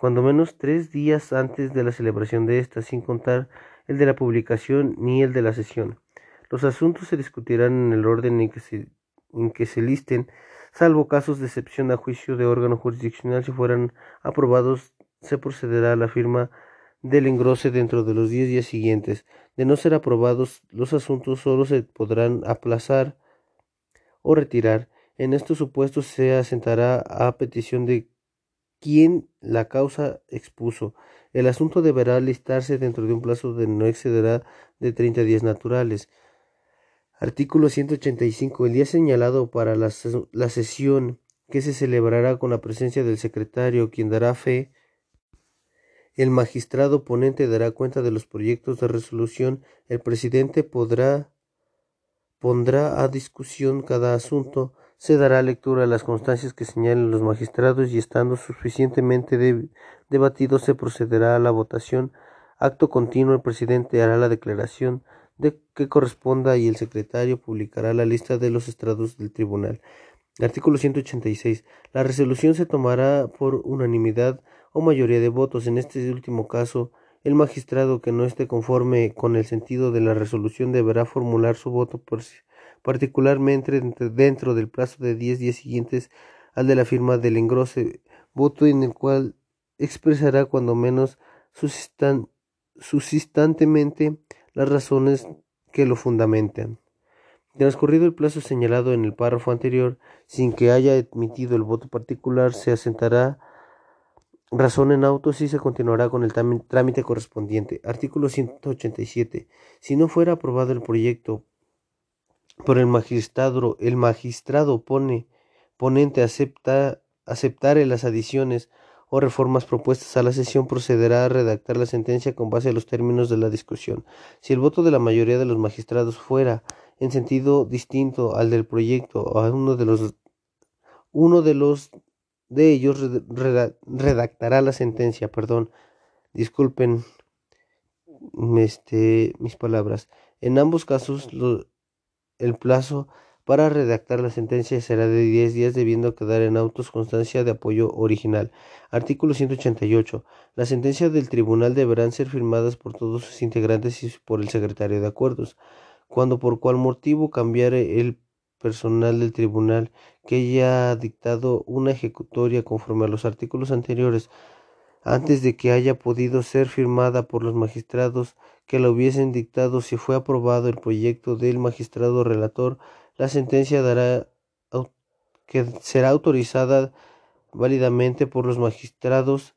cuando menos tres días antes de la celebración de esta, sin contar el de la publicación ni el de la sesión. Los asuntos se discutirán en el orden en que se, en que se listen, salvo casos de excepción a juicio de órgano jurisdiccional. Si fueran aprobados, se procederá a la firma del engrose dentro de los diez días siguientes. De no ser aprobados, los asuntos solo se podrán aplazar o retirar. En estos supuestos se asentará a petición de quien la causa expuso. El asunto deberá listarse dentro de un plazo de no excederá de 30 días naturales. Artículo 185. El día señalado para la, la sesión que se celebrará con la presencia del secretario, quien dará fe el magistrado ponente dará cuenta de los proyectos de resolución. El presidente podrá pondrá a discusión cada asunto. Se dará lectura a las constancias que señalen los magistrados y estando suficientemente debatido se procederá a la votación. Acto continuo el presidente hará la declaración de que corresponda y el secretario publicará la lista de los estrados del tribunal. Artículo 186. La resolución se tomará por unanimidad o mayoría de votos. En este último caso, el magistrado que no esté conforme con el sentido de la resolución deberá formular su voto particularmente dentro del plazo de diez días siguientes al de la firma del engrose, voto en el cual expresará cuando menos susistantemente las razones que lo fundamentan. Transcurrido el plazo señalado en el párrafo anterior, sin que haya emitido el voto particular, se asentará razón en autos y se continuará con el trámite correspondiente. Artículo 187. Si no fuera aprobado el proyecto por el magistrado, el magistrado pone, ponente acepta, aceptare las adiciones o reformas propuestas a la sesión procederá a redactar la sentencia con base a los términos de la discusión. Si el voto de la mayoría de los magistrados fuera en sentido distinto al del proyecto o a uno de los uno de los de ellos redactará la sentencia, perdón, disculpen este, mis palabras. En ambos casos el plazo para redactar la sentencia será de 10 días debiendo quedar en autos constancia de apoyo original. Artículo 188. La sentencia del tribunal deberán ser firmadas por todos sus integrantes y por el secretario de acuerdos. Cuando por cual motivo cambiare el personal del tribunal que haya dictado una ejecutoria conforme a los artículos anteriores antes de que haya podido ser firmada por los magistrados que la hubiesen dictado si fue aprobado el proyecto del magistrado relator, la sentencia dará que será autorizada válidamente por los magistrados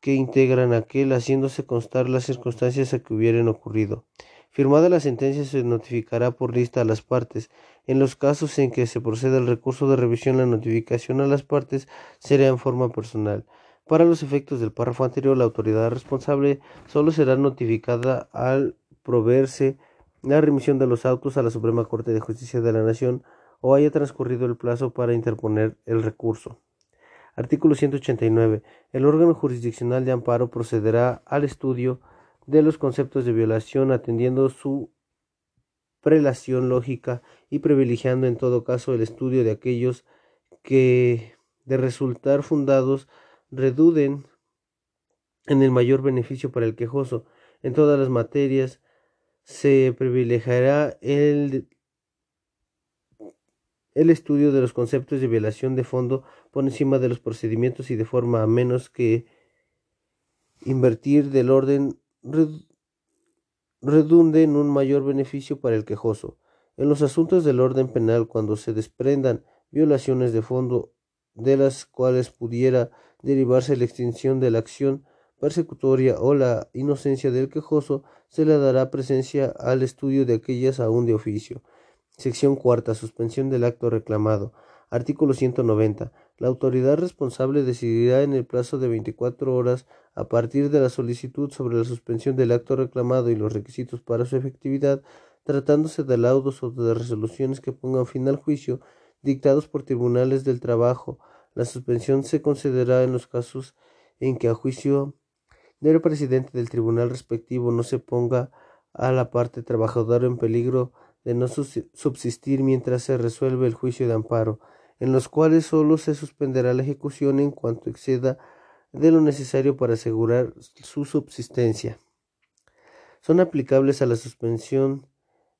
que integran aquel, haciéndose constar las circunstancias a que hubieran ocurrido. Firmada la sentencia se notificará por lista a las partes. En los casos en que se proceda el recurso de revisión, la notificación a las partes será en forma personal. Para los efectos del párrafo anterior, la autoridad responsable solo será notificada al proveerse la remisión de los autos a la Suprema Corte de Justicia de la Nación o haya transcurrido el plazo para interponer el recurso. Artículo 189. El órgano jurisdiccional de amparo procederá al estudio de los conceptos de violación atendiendo su prelación lógica y privilegiando en todo caso el estudio de aquellos que de resultar fundados reduden en el mayor beneficio para el quejoso. En todas las materias se privilegiará el, el estudio de los conceptos de violación de fondo por encima de los procedimientos y de forma a menos que invertir del orden redunde en un mayor beneficio para el quejoso. En los asuntos del orden penal, cuando se desprendan violaciones de fondo de las cuales pudiera derivarse la extinción de la acción persecutoria o la inocencia del quejoso, se le dará presencia al estudio de aquellas aún de oficio. Sección cuarta. Suspensión del acto reclamado. Artículo 190. La autoridad responsable decidirá en el plazo de 24 horas a partir de la solicitud sobre la suspensión del acto reclamado y los requisitos para su efectividad, tratándose de laudos o de resoluciones que pongan fin al juicio dictados por tribunales del trabajo la suspensión se concederá en los casos en que a juicio del presidente del tribunal respectivo no se ponga a la parte trabajadora en peligro de no subsistir mientras se resuelve el juicio de amparo, en los cuales sólo se suspenderá la ejecución en cuanto exceda de lo necesario para asegurar su subsistencia. Son aplicables a la suspensión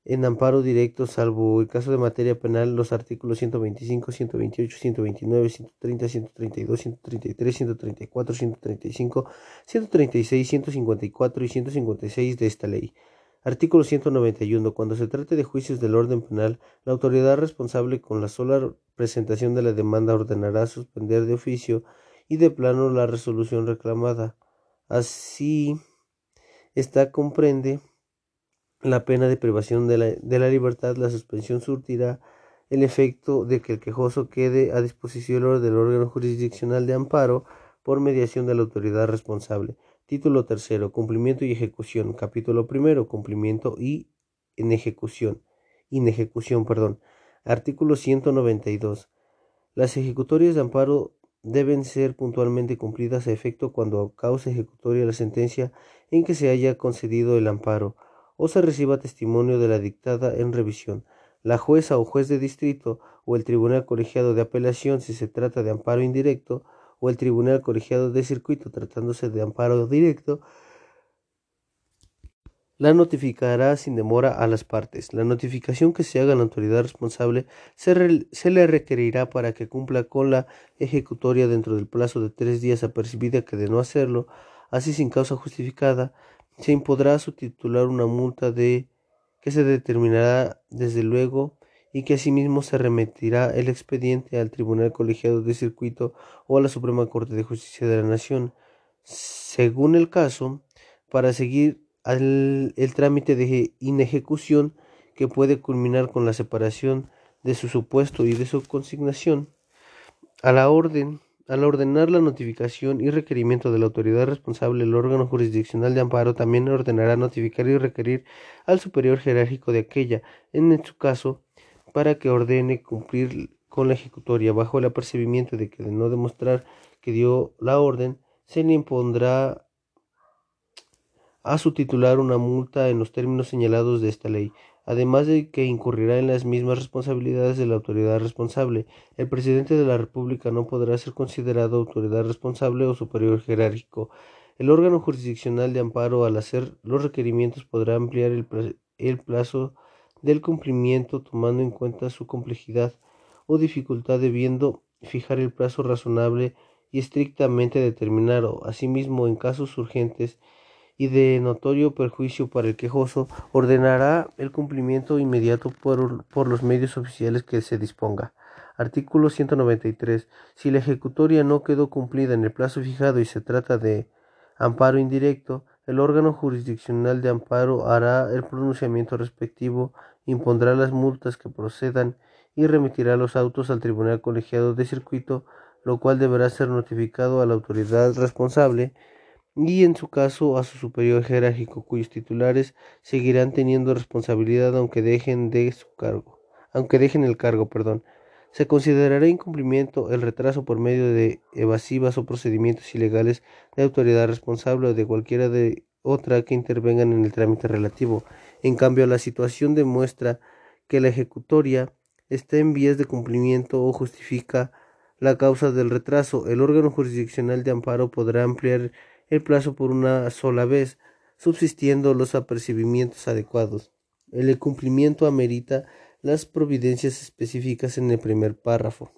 en amparo directo, salvo el caso de materia penal, los artículos 125, 128, 129, 130, 132, 133, 134, 135, 136, 154 y 156 de esta ley. Artículo 191. Cuando se trate de juicios del orden penal, la autoridad responsable con la sola presentación de la demanda ordenará suspender de oficio y de plano la resolución reclamada. Así, esta comprende la pena de privación de la, de la, libertad, la suspensión surtirá el efecto de que el quejoso quede a disposición del órgano jurisdiccional de amparo por mediación de la autoridad responsable. Título tercero, cumplimiento y ejecución. Capítulo primero, cumplimiento y ejecución. Inejecución, perdón. Artículo 192. Las ejecutorias de amparo deben ser puntualmente cumplidas a efecto cuando cause ejecutoria la sentencia en que se haya concedido el amparo o se reciba testimonio de la dictada en revisión. La jueza o juez de distrito o el tribunal colegiado de apelación si se trata de amparo indirecto o el tribunal colegiado de circuito tratándose de amparo directo la notificará sin demora a las partes. La notificación que se haga a la autoridad responsable se, se, le requerirá para que cumpla con la ejecutoria dentro del plazo de tres días apercibida que de no hacerlo, así sin causa justificada, se impondrá su titular una multa de que se determinará desde luego y que asimismo se remitirá el expediente al Tribunal Colegiado de Circuito o a la Suprema Corte de Justicia de la Nación, según el caso, para seguir el trámite de inejecución que puede culminar con la separación de su supuesto y de su consignación a la orden al ordenar la notificación y requerimiento de la autoridad responsable, el órgano jurisdiccional de amparo también ordenará notificar y requerir al superior jerárquico de aquella, en su caso, para que ordene cumplir con la ejecutoria bajo el apercibimiento de que de no demostrar que dio la orden, se le impondrá a su titular una multa en los términos señalados de esta ley. Además de que incurrirá en las mismas responsabilidades de la autoridad responsable. El presidente de la República no podrá ser considerado autoridad responsable o superior jerárquico. El órgano jurisdiccional de amparo, al hacer los requerimientos, podrá ampliar el, plazo del cumplimiento tomando en cuenta su complejidad o dificultad, debiendo fijar el plazo razonable y estrictamente determinado. Asimismo, en casos urgentes, y de notorio perjuicio para el quejoso, ordenará el cumplimiento inmediato por, por, los medios oficiales que se disponga. Artículo 193. Si la ejecutoria no quedó cumplida en el plazo fijado y se trata de amparo indirecto, el órgano jurisdiccional de amparo hará el pronunciamiento respectivo, impondrá las multas que procedan y remitirá los autos al Tribunal Colegiado de Circuito, lo cual deberá ser notificado a la autoridad responsable y en su caso a su superior jerárquico cuyos titulares seguirán teniendo responsabilidad aunque dejen de su cargo, aunque dejen el cargo, perdón. Se considerará incumplimiento el retraso por medio de evasivas o procedimientos ilegales de autoridad responsable o de cualquiera de otra que intervengan en el trámite relativo. En cambio, la situación demuestra que la ejecutoria está en vías de cumplimiento o justifica la causa del retraso. El órgano jurisdiccional de amparo podrá ampliar el plazo por una sola vez, subsistiendo los apercibimientos adecuados. El cumplimiento amerita las providencias específicas en el primer párrafo.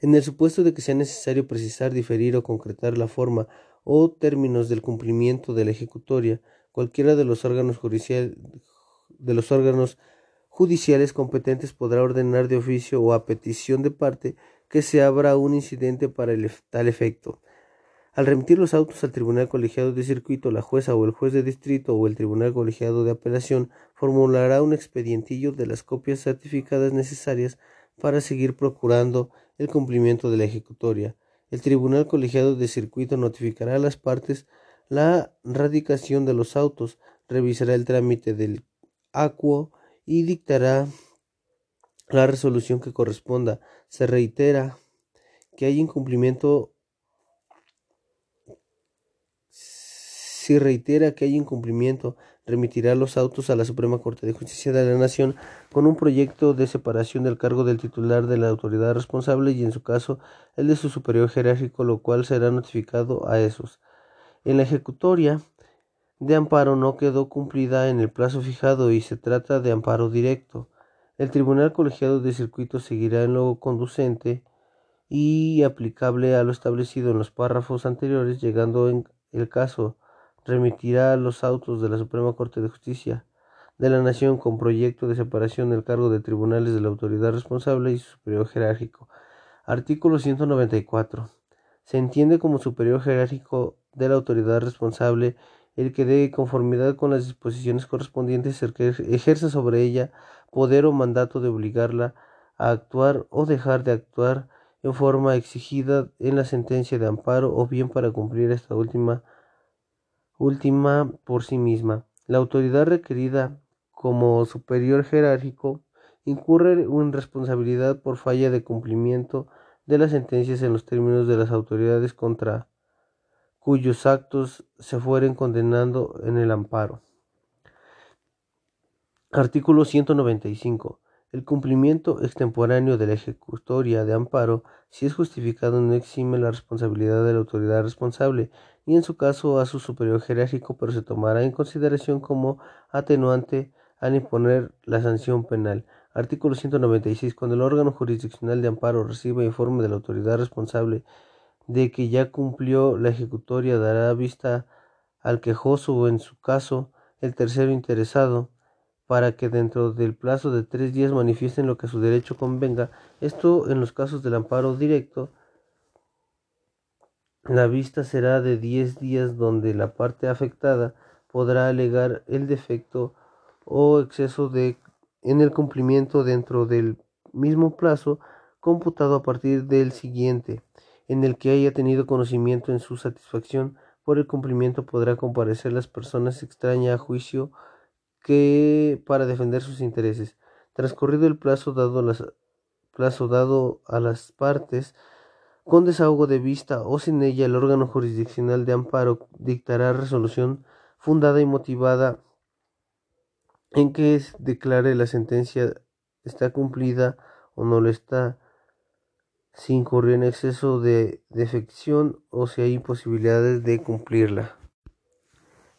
En el supuesto de que sea necesario precisar, diferir o concretar la forma o términos del cumplimiento de la ejecutoria, cualquiera de los órganos, de los órganos judiciales competentes podrá ordenar de oficio o a petición de parte que se abra un incidente para tal efecto. Al remitir los autos al Tribunal Colegiado de Circuito, la jueza o el juez de distrito o el Tribunal Colegiado de Apelación formulará un expedientillo de las copias certificadas necesarias para seguir procurando el cumplimiento de la ejecutoria. El Tribunal Colegiado de Circuito notificará a las partes la radicación de los autos, revisará el trámite del acuo y dictará la resolución que corresponda. Se reitera que hay incumplimiento Si reitera que hay incumplimiento, remitirá los autos a la Suprema Corte de Justicia de la Nación con un proyecto de separación del cargo del titular de la autoridad responsable y en su caso el de su superior jerárquico, lo cual será notificado a esos. En la ejecutoria de amparo no quedó cumplida en el plazo fijado y se trata de amparo directo. El Tribunal Colegiado de Circuito seguirá en lo conducente y aplicable a lo establecido en los párrafos anteriores, llegando en el caso remitirá los autos de la Suprema Corte de Justicia de la Nación con proyecto de separación del cargo de tribunales de la autoridad responsable y su superior jerárquico. Artículo 194. Se entiende como superior jerárquico de la autoridad responsable el que de conformidad con las disposiciones correspondientes ejerza sobre ella poder o mandato de obligarla a actuar o dejar de actuar en forma exigida en la sentencia de amparo o bien para cumplir esta última última por sí misma. La autoridad requerida como superior jerárquico incurre en responsabilidad por falla de cumplimiento de las sentencias en los términos de las autoridades contra cuyos actos se fueren condenando en el amparo. Artículo 195. El cumplimiento extemporáneo de la ejecutoria de amparo, si es justificado, no exime la responsabilidad de la autoridad responsable, y en su caso a su superior jerárquico, pero se tomará en consideración como atenuante al imponer la sanción penal. Artículo 196. Cuando el órgano jurisdiccional de amparo reciba informe de la autoridad responsable de que ya cumplió la ejecutoria, dará vista al quejoso o en su caso el tercero interesado para que dentro del plazo de tres días manifiesten lo que a su derecho convenga. Esto en los casos del amparo directo. La vista será de diez días donde la parte afectada podrá alegar el defecto o exceso de en el cumplimiento dentro del mismo plazo computado a partir del siguiente, en el que haya tenido conocimiento en su satisfacción por el cumplimiento podrá comparecer las personas extrañas a juicio que para defender sus intereses. Transcurrido el plazo dado, plazo dado a las partes, con desahogo de vista o sin ella, el órgano jurisdiccional de amparo dictará resolución fundada y motivada en que declare la sentencia está cumplida o no lo está, si incurrió en exceso de defección o si hay imposibilidades de cumplirla.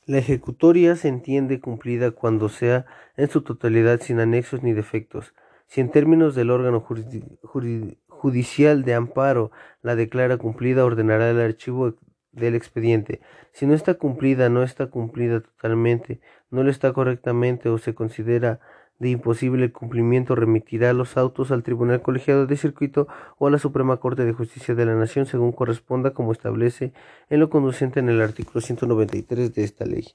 La ejecutoria se entiende cumplida cuando sea en su totalidad sin anexos ni defectos. Si en términos del órgano judicial de amparo la declara cumplida, ordenará el archivo del expediente. Si no está cumplida, no está cumplida totalmente, no lo está correctamente o se considera de imposible cumplimiento remitirá los autos al Tribunal Colegiado de Circuito o a la Suprema Corte de Justicia de la Nación según corresponda como establece en lo conducente en el artículo 193 de esta ley.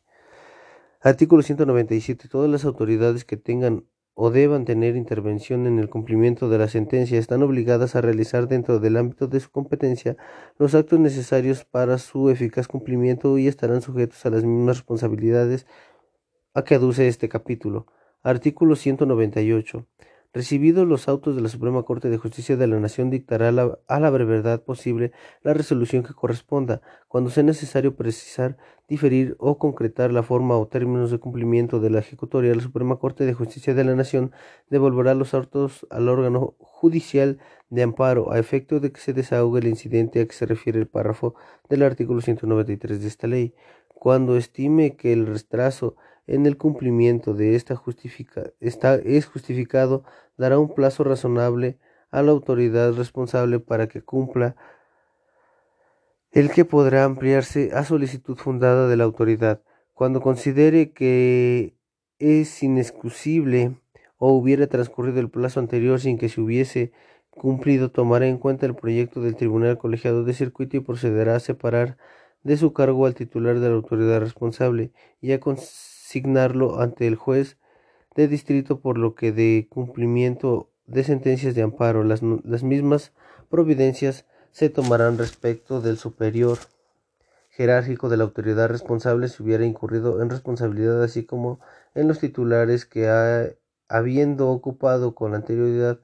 Artículo 197. Todas las autoridades que tengan o deban tener intervención en el cumplimiento de la sentencia están obligadas a realizar dentro del ámbito de su competencia los actos necesarios para su eficaz cumplimiento y estarán sujetos a las mismas responsabilidades a que aduce este capítulo. Artículo 198. Recibidos los autos de la Suprema Corte de Justicia de la Nación, dictará a la brevedad posible la resolución que corresponda, cuando sea necesario precisar, diferir o concretar la forma o términos de cumplimiento de la ejecutoria. La Suprema Corte de Justicia de la Nación devolverá los autos al órgano judicial de amparo a efecto de que se desahogue el incidente a que se refiere el párrafo del artículo 193 de esta ley. Cuando estime que el retraso en el cumplimiento de esta justifica, es justificado, dará un plazo razonable a la autoridad responsable para que cumpla el que podrá ampliarse a solicitud fundada de la autoridad. Cuando considere que es inexcusable o hubiera transcurrido el plazo anterior sin que se hubiese cumplido, tomará en cuenta el proyecto del Tribunal Colegiado de Circuito y procederá a separar de su cargo al titular de la autoridad responsable y a signarlo ante el juez de distrito por lo que de cumplimiento de sentencias de amparo las, las mismas providencias se tomarán respecto del superior jerárquico de la autoridad responsable si hubiera incurrido en responsabilidad así como en los titulares que habiendo ocupado con anterioridad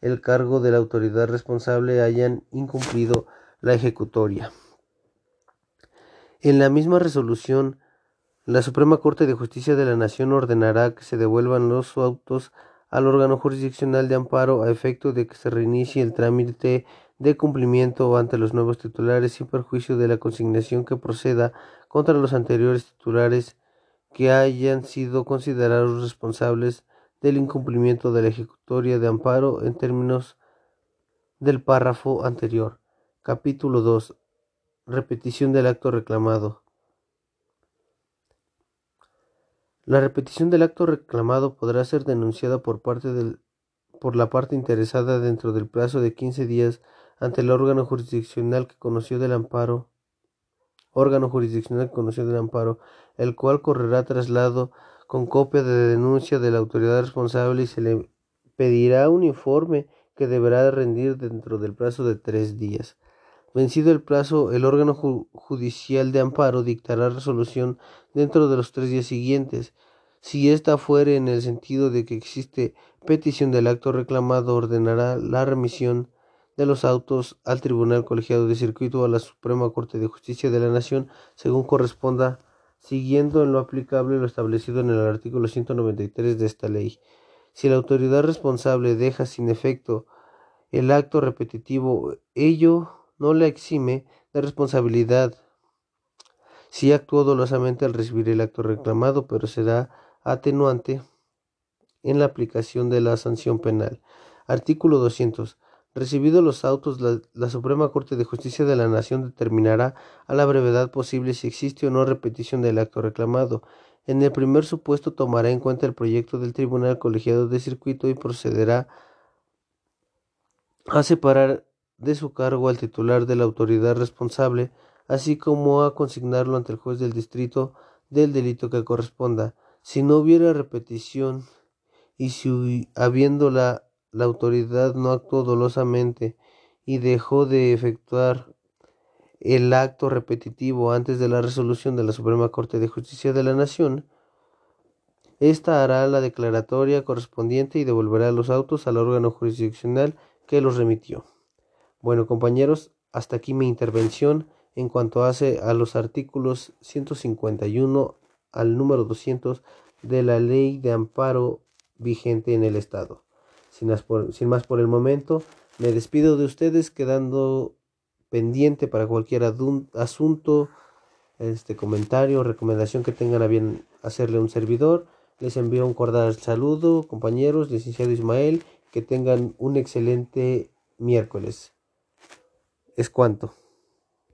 el cargo de la autoridad responsable hayan incumplido la ejecutoria. En la misma resolución la Suprema Corte de Justicia de la Nación ordenará que se devuelvan los autos al órgano jurisdiccional de amparo a efecto de que se reinicie el trámite de cumplimiento ante los nuevos titulares sin perjuicio de la consignación que proceda contra los anteriores titulares que hayan sido considerados responsables del incumplimiento de la ejecutoria de amparo en términos del párrafo anterior. Capítulo 2. Repetición del acto reclamado. La repetición del acto reclamado podrá ser denunciada por, parte por la parte interesada dentro del plazo de 15 días ante el órgano jurisdiccional que conoció del amparo, órgano jurisdiccional que conoció del amparo, el cual correrá traslado con copia de denuncia de la autoridad responsable y se le pedirá un informe que deberá rendir dentro del plazo de tres días. Vencido el plazo, el órgano judicial de amparo dictará resolución dentro de los tres días siguientes. Si ésta fuere en el sentido de que existe petición del acto reclamado, ordenará la remisión de los autos al Tribunal Colegiado de Circuito o a la Suprema Corte de Justicia de la Nación, según corresponda, siguiendo en lo aplicable lo establecido en el artículo 193 de esta ley. Si la autoridad responsable deja sin efecto el acto repetitivo, ello no le exime de responsabilidad si actuó dolosamente al recibir el acto reclamado, pero será atenuante en la aplicación de la sanción penal. Artículo 200. Recibidos los autos, la, la, Suprema Corte de Justicia de la Nación determinará a la brevedad posible si existe o no repetición del acto reclamado. En el primer supuesto tomará en cuenta el proyecto del Tribunal Colegiado de Circuito y procederá a separar de su cargo al titular de la autoridad responsable, así como a consignarlo ante el juez del distrito del delito que corresponda. Si no hubiera repetición y si habiendo la, la autoridad no actuó dolosamente y dejó de efectuar el acto repetitivo antes de la resolución de la Suprema Corte de Justicia de la Nación, esta hará la declaratoria correspondiente y devolverá los autos al órgano jurisdiccional que los remitió. Bueno, compañeros, hasta aquí mi intervención en cuanto hace a los artículos 151 al número 200 de la ley de amparo vigente en el Estado. Sin más por, sin más por el momento, me despido de ustedes quedando pendiente para cualquier asunto, este comentario, recomendación que tengan a bien hacerle un servidor. Les envío un cordial saludo, compañeros, licenciado Ismael, que tengan un excelente miércoles. Es cuanto.